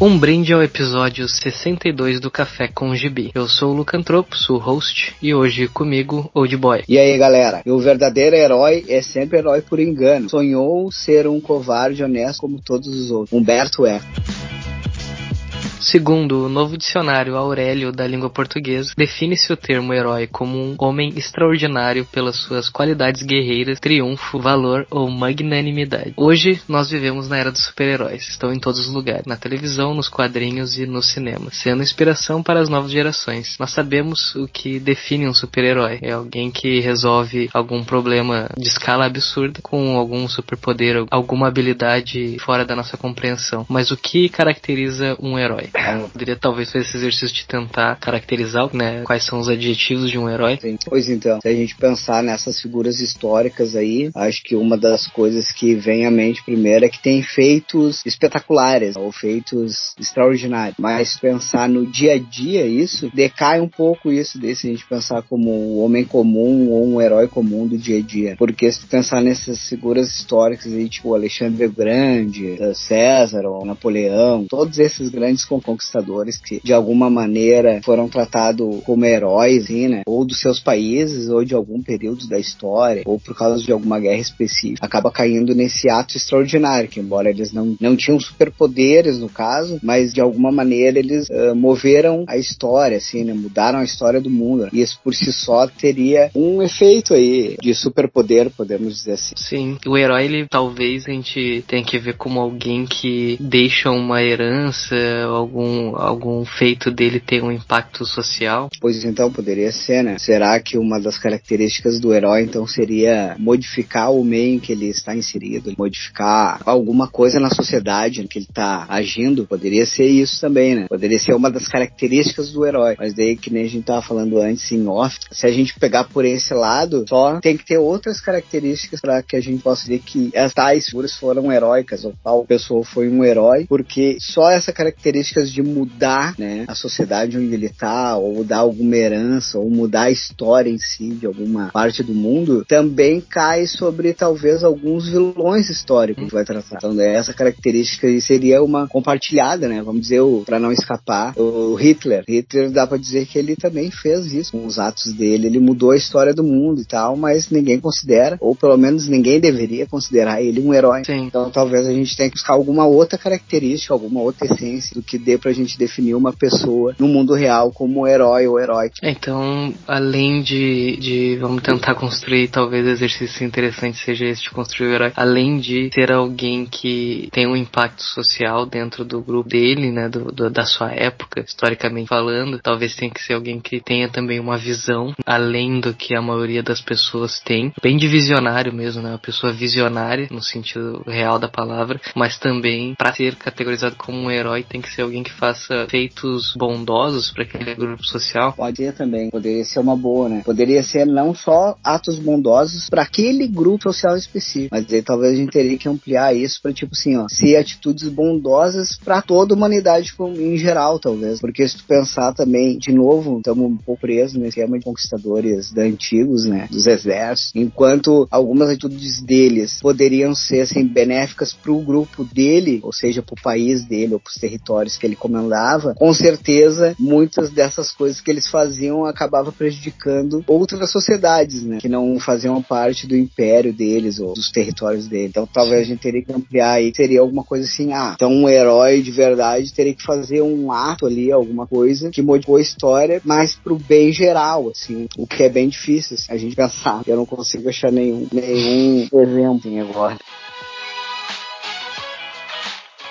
Um brinde ao episódio 62 do Café com Gibi. Eu sou o Lucantropos, o host, e hoje comigo, Old Boy. E aí, galera? O verdadeiro herói é sempre herói por engano. Sonhou ser um covarde honesto como todos os outros. Humberto Eco. Segundo o novo dicionário Aurélio da língua portuguesa, define-se o termo herói como um homem extraordinário pelas suas qualidades guerreiras, triunfo, valor ou magnanimidade. Hoje nós vivemos na era dos super-heróis. Estão em todos os lugares, na televisão, nos quadrinhos e no cinema, sendo inspiração para as novas gerações. Nós sabemos o que define um super-herói. É alguém que resolve algum problema de escala absurda com algum superpoder, alguma habilidade fora da nossa compreensão. Mas o que caracteriza um herói? Eu poderia talvez fazer esse exercício de tentar caracterizar né, quais são os adjetivos de um herói. Sim. Pois então, se a gente pensar nessas figuras históricas aí, acho que uma das coisas que vem à mente primeiro é que tem feitos espetaculares ou feitos extraordinários. Mas pensar no dia a dia isso, decai um pouco isso desse a gente pensar como um homem comum ou um herói comum do dia a dia. Porque se pensar nessas figuras históricas aí, tipo Alexandre o Grande, César ou Napoleão, todos esses grandes conquistadores que de alguma maneira foram tratados como heróis, né? Ou dos seus países, ou de algum período da história, ou por causa de alguma guerra específica. Acaba caindo nesse ato extraordinário, que embora eles não, não tinham superpoderes no caso, mas de alguma maneira eles uh, moveram a história, assim, né? Mudaram a história do mundo. E isso por si só teria um efeito aí de superpoder, podemos dizer assim. Sim, o herói, ele talvez a gente tenha que ver como alguém que deixa uma herança, algum, algum feito dele tem um impacto social? Pois então, poderia ser, né? Será que uma das características do herói, então, seria modificar o meio em que ele está inserido, modificar alguma coisa na sociedade em que ele está agindo? Poderia ser isso também, né? Poderia ser uma das características do herói. Mas daí, que nem a gente estava falando antes em off, se a gente pegar por esse lado, só tem que ter outras características para que a gente possa dizer que as tais figuras foram heróicas, ou tal pessoa foi um herói, porque só essa característica de mudar né, a sociedade onde ele está, ou mudar alguma herança, ou mudar a história em si de alguma parte do mundo, também cai sobre talvez alguns vilões históricos que vai tratar. Então essa característica seria uma compartilhada, né? Vamos dizer, para não escapar, o Hitler. Hitler dá para dizer que ele também fez isso com os atos dele. Ele mudou a história do mundo e tal, mas ninguém considera, ou pelo menos ninguém deveria considerar ele um herói. Sim. Então talvez a gente tenha que buscar alguma outra característica, alguma outra essência do que dê pra gente definir uma pessoa no mundo real como herói ou herói. Então, além de, de vamos tentar construir, talvez exercício interessante seja esse de construir o herói, além de ser alguém que tem um impacto social dentro do grupo dele, né, do, do, da sua época, historicamente falando, talvez tenha que ser alguém que tenha também uma visão além do que a maioria das pessoas tem, bem de visionário mesmo, né, uma pessoa visionária no sentido real da palavra, mas também para ser categorizado como um herói tem que ser alguém alguém que faça feitos bondosos para aquele grupo social? Pode ser também, poderia ser uma boa, né? Poderia ser não só atos bondosos para aquele grupo social específico, mas aí talvez a gente teria que ampliar isso para tipo assim, ó, ser atitudes bondosas para toda a humanidade em geral, talvez. Porque se tu pensar também, de novo, estamos um pouco presos nesse esquema de conquistadores da antigos, né, dos exércitos, enquanto algumas atitudes deles poderiam ser assim benéficas para o grupo dele, ou seja, para o país dele ou para os territórios que ele comandava, com certeza muitas dessas coisas que eles faziam acabava prejudicando outras sociedades, né, que não faziam parte do império deles ou dos territórios dele. Então talvez a gente teria que ampliar aí, seria alguma coisa assim, ah, então um herói de verdade teria que fazer um ato ali, alguma coisa que modificou a história, mas pro bem geral, assim, o que é bem difícil assim, a gente pensar. Eu não consigo achar nenhum, nenhum exemplo agora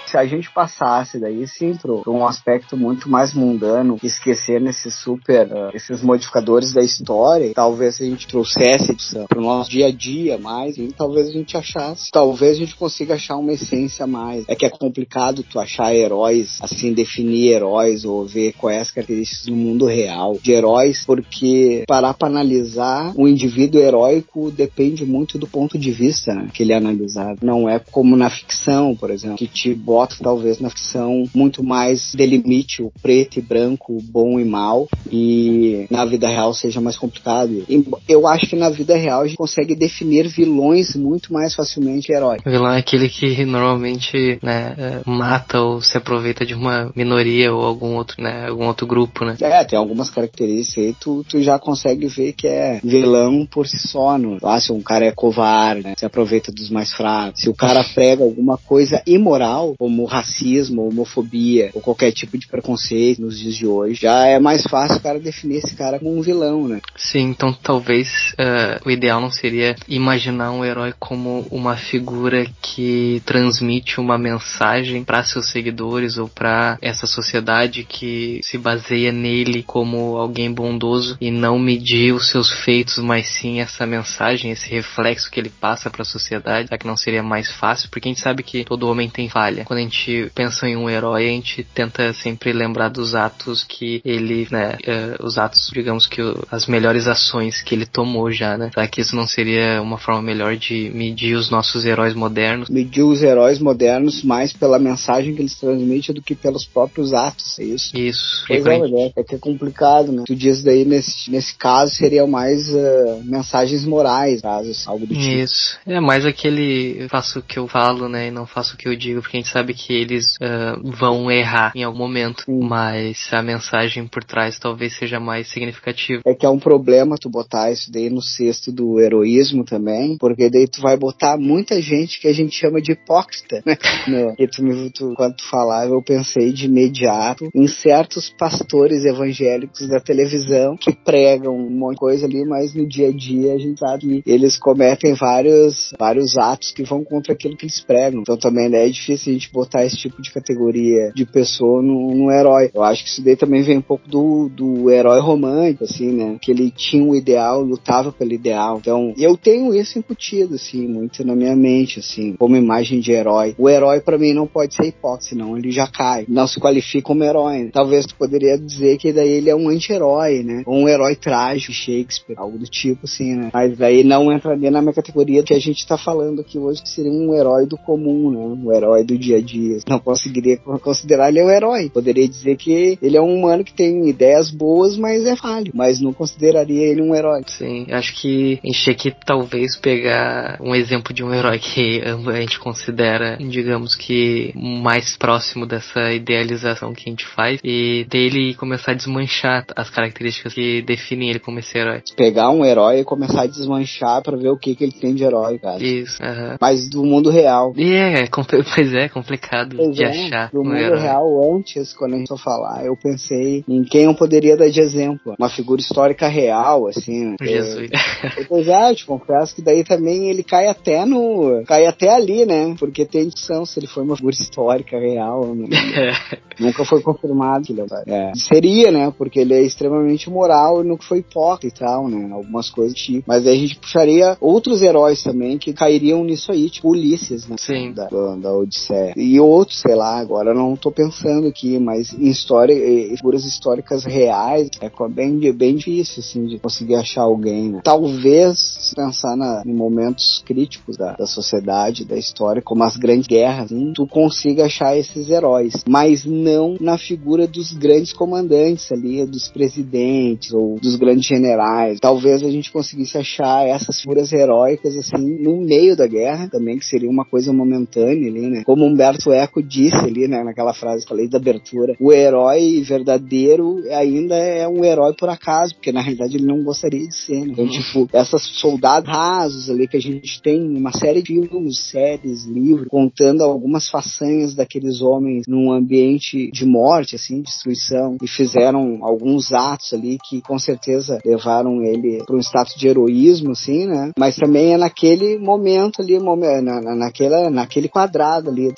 se a gente passasse daí sim para um aspecto muito mais mundano, esquecer nesses super, uh, esses modificadores da história, talvez a gente trouxesse para o nosso dia a dia mais, e talvez a gente achasse, talvez a gente consiga achar uma essência mais. É que é complicado tu achar heróis, assim, definir heróis ou ver quais as características no mundo real de heróis, porque parar para analisar um indivíduo heróico depende muito do ponto de vista né, que ele é analisado. Não é como na ficção, por exemplo, que te bota voto talvez na ficção muito mais delimite o preto e branco, o bom e mal, e na vida real seja mais complicado. E eu acho que na vida real a gente consegue definir vilões muito mais facilmente que heróis. O vilão é aquele que normalmente né, é, mata ou se aproveita de uma minoria ou algum outro, né, algum outro grupo, né? É, tem algumas características aí, tu, tu já consegue ver que é vilão por si só. No, ah, se um cara é covarde, né, se aproveita dos mais fracos, se o cara prega alguma coisa imoral, como racismo, homofobia ou qualquer tipo de preconceito nos dias de hoje, já é mais fácil o cara definir esse cara como um vilão, né? Sim, então talvez uh, o ideal não seria imaginar um herói como uma figura que transmite uma mensagem para seus seguidores ou para essa sociedade que se baseia nele como alguém bondoso e não medir os seus feitos, mas sim essa mensagem, esse reflexo que ele passa para a sociedade. Será que não seria mais fácil? Porque a gente sabe que todo homem tem falha. Quando a gente pensa em um herói, a gente tenta sempre lembrar dos atos que ele, né, uh, os atos, digamos que as melhores ações que ele tomou já, né? Será que isso não seria uma forma melhor de medir os nossos heróis modernos? Medir os heróis modernos mais pela mensagem que eles transmitem do que pelos próprios atos, é isso? Isso. Pois é, é, é que é complicado, né? Tu diz daí, nesse, nesse caso, seria mais uh, mensagens morais, casos, algo do tipo. Isso. É mais aquele faço o que eu falo, né, e não faço o que eu digo, porque a gente sabe que eles uh, vão errar em algum momento, Sim. mas a mensagem por trás talvez seja mais significativa. É que é um problema tu botar isso daí no cesto do heroísmo também, porque daí tu vai botar muita gente que a gente chama de hipócrita, né? e tu, tu, quando tu falava, eu pensei de imediato em certos pastores evangélicos da televisão que pregam um monte de coisa ali, mas no dia a dia a gente sabe que eles cometem vários, vários atos que vão contra aquilo que eles pregam. Então também né, é difícil a gente botar esse tipo de categoria de pessoa no, no herói. Eu acho que isso daí também vem um pouco do, do herói romântico, assim, né? Que ele tinha um ideal, lutava pelo ideal. Então, eu tenho isso incutido, assim, muito na minha mente, assim, como imagem de herói. O herói para mim não pode ser hipótese, senão ele já cai. Não se qualifica como herói. Né? Talvez tu poderia dizer que daí ele é um anti-herói, né? Ou um herói trágico, Shakespeare, algo do tipo, assim, né? Mas daí não entraria na minha categoria que a gente tá falando aqui hoje, que seria um herói do comum, né? Um herói do dia a dia. Não conseguiria considerar ele um herói. Poderia dizer que ele é um humano que tem ideias boas, mas é falho. Mas não consideraria ele um herói. Sim, acho que a gente tinha que talvez pegar um exemplo de um herói que a gente considera, digamos que, mais próximo dessa idealização que a gente faz e dele começar a desmanchar as características que definem ele como esse herói. Pegar um herói e começar a desmanchar para ver o que, que ele tem de herói, cara. Isso. Mas do mundo real. E é, pois é, complicado pois de é, achar. Um mundo herói. real, antes, quando a gente for falar, eu pensei em quem eu poderia dar de exemplo. Uma figura histórica real, assim. Jesus. É, pois é, eu te confesso que daí também ele cai até no. cai até ali, né? Porque tem discussão se ele foi uma figura histórica real. Né? Nunca foi confirmado que ele é. Seria, né? Porque ele é extremamente moral e nunca foi hipócrita e tal, né? Algumas coisas tipo. Mas aí a gente puxaria outros heróis também que cairiam nisso aí, tipo Ulisses, né? Sim. Da, da Odisseia. E outros, sei lá, agora não tô pensando aqui, mas em história, figuras históricas reais, é bem, bem difícil, assim, de conseguir achar alguém, né? Talvez pensar na, em momentos críticos da, da sociedade, da história, como as grandes guerras, assim, tu consiga achar esses heróis, mas não na figura dos grandes comandantes ali, dos presidentes ou dos grandes generais. Talvez a gente conseguisse achar essas figuras heróicas assim no meio da guerra, também que seria uma coisa momentânea ali, né? Como Humberto Eco disse ali, né, naquela frase que falei da abertura, o herói verdadeiro ainda é um herói por acaso, porque na realidade ele não gostaria de ser, né? Então, uhum. tipo, essas soldados rasos ali que a gente tem uma série de filmes, séries, livros, contando algumas façanhas daqueles homens num ambiente de morte, assim, destruição, e fizeram alguns atos ali que com certeza levaram ele para um status de heroísmo, assim, né? Mas também é naquele momento ali, na, na, naquela, naquele quadrado ali,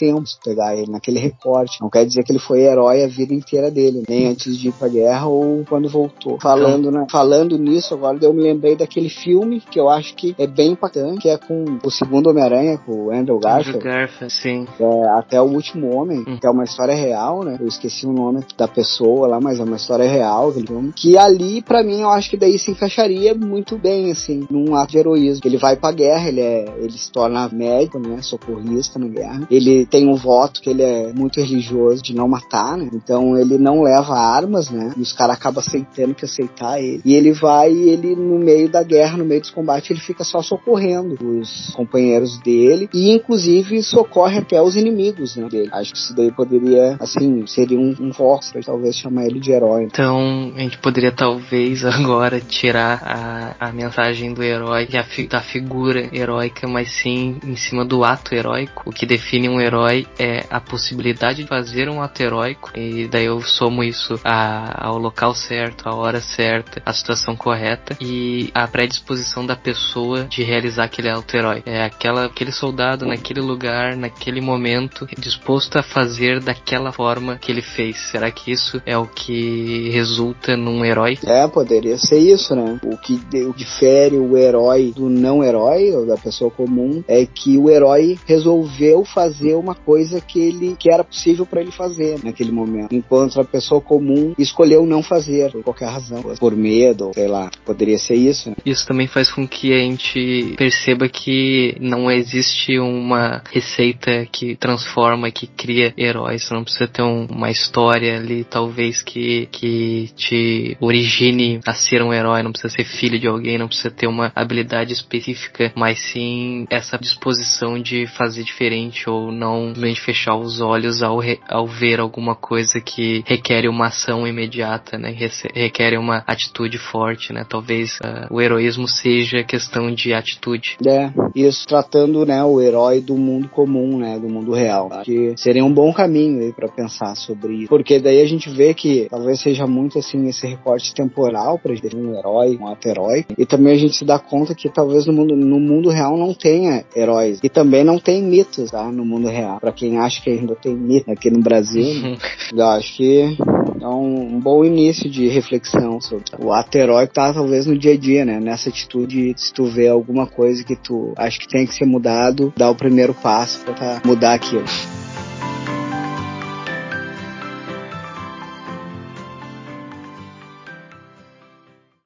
pegar ele, naquele recorte. Não quer dizer que ele foi herói a vida inteira dele, nem antes de ir pra guerra ou quando voltou. Falando, né, falando nisso, agora eu me lembrei daquele filme que eu acho que é bem impactante, que é com o segundo Homem-Aranha, com o Andrew Garfield. Andrew Garfield, sim. É, até o último homem, hum. que é uma história real, né? Eu esqueci o nome da pessoa lá, mas é uma história real. Que ali, para mim, eu acho que daí se encaixaria muito bem, assim, num ato de heroísmo. Ele vai pra guerra, ele é, ele se torna médico, né? Socorrista na guerra. Ele tem o voto que ele é muito religioso de não matar, né? Então ele não leva armas, né? E os caras acabam aceitando que aceitar ele. E ele vai, ele no meio da guerra, no meio dos combates, ele fica só socorrendo os companheiros dele e inclusive socorre até os inimigos né, dele. Acho que isso daí poderia, assim, seria um, um pra talvez chamar ele de herói. Então a gente poderia talvez agora tirar a, a mensagem do herói da figura heróica, mas sim em cima do ato heróico. O que define um herói é a possibilidade de fazer um ato heróico e daí eu somo isso a, ao local certo, à hora certa, à situação correta e a predisposição da pessoa de realizar aquele ato herói. É aquela, aquele soldado naquele lugar, naquele momento, disposto a fazer daquela forma que ele fez. Será que isso é o que resulta num herói? É, poderia ser isso, né? O que difere o herói do não herói, ou da pessoa comum, é que o herói resolveu fazer uma coisa que ele que era possível para ele fazer naquele momento, enquanto a pessoa comum escolheu não fazer por qualquer razão, por medo, sei lá, poderia ser isso. Né? Isso também faz com que a gente perceba que não existe uma receita que transforma, que cria heróis. Você não precisa ter um, uma história ali, talvez que que te origine a ser um herói. Não precisa ser filho de alguém, não precisa ter uma habilidade específica, mas sim essa disposição de fazer diferente ou não simplesmente fechar os olhos ao, re, ao ver alguma coisa que requer uma ação imediata, né? Requer uma atitude forte, né? Talvez uh, o heroísmo seja questão de atitude. É, isso tratando, né, o herói do mundo comum, né, do mundo real. Que seria um bom caminho aí para pensar sobre isso. Porque daí a gente vê que talvez seja muito assim esse recorte temporal para definir um herói, um ato herói. E também a gente se dá conta que talvez no mundo, no mundo real não tenha heróis. E também não tem mitos, tá, no mundo real. Para quem acha que ainda tem mito aqui no Brasil, eu acho que é um, um, bom início de reflexão sobre o ato heróico tá talvez no dia a dia, né? Nessa atitude, se tu vê alguma coisa que tu acha que tem que ser mudado, dá o primeiro passo para mudar aquilo.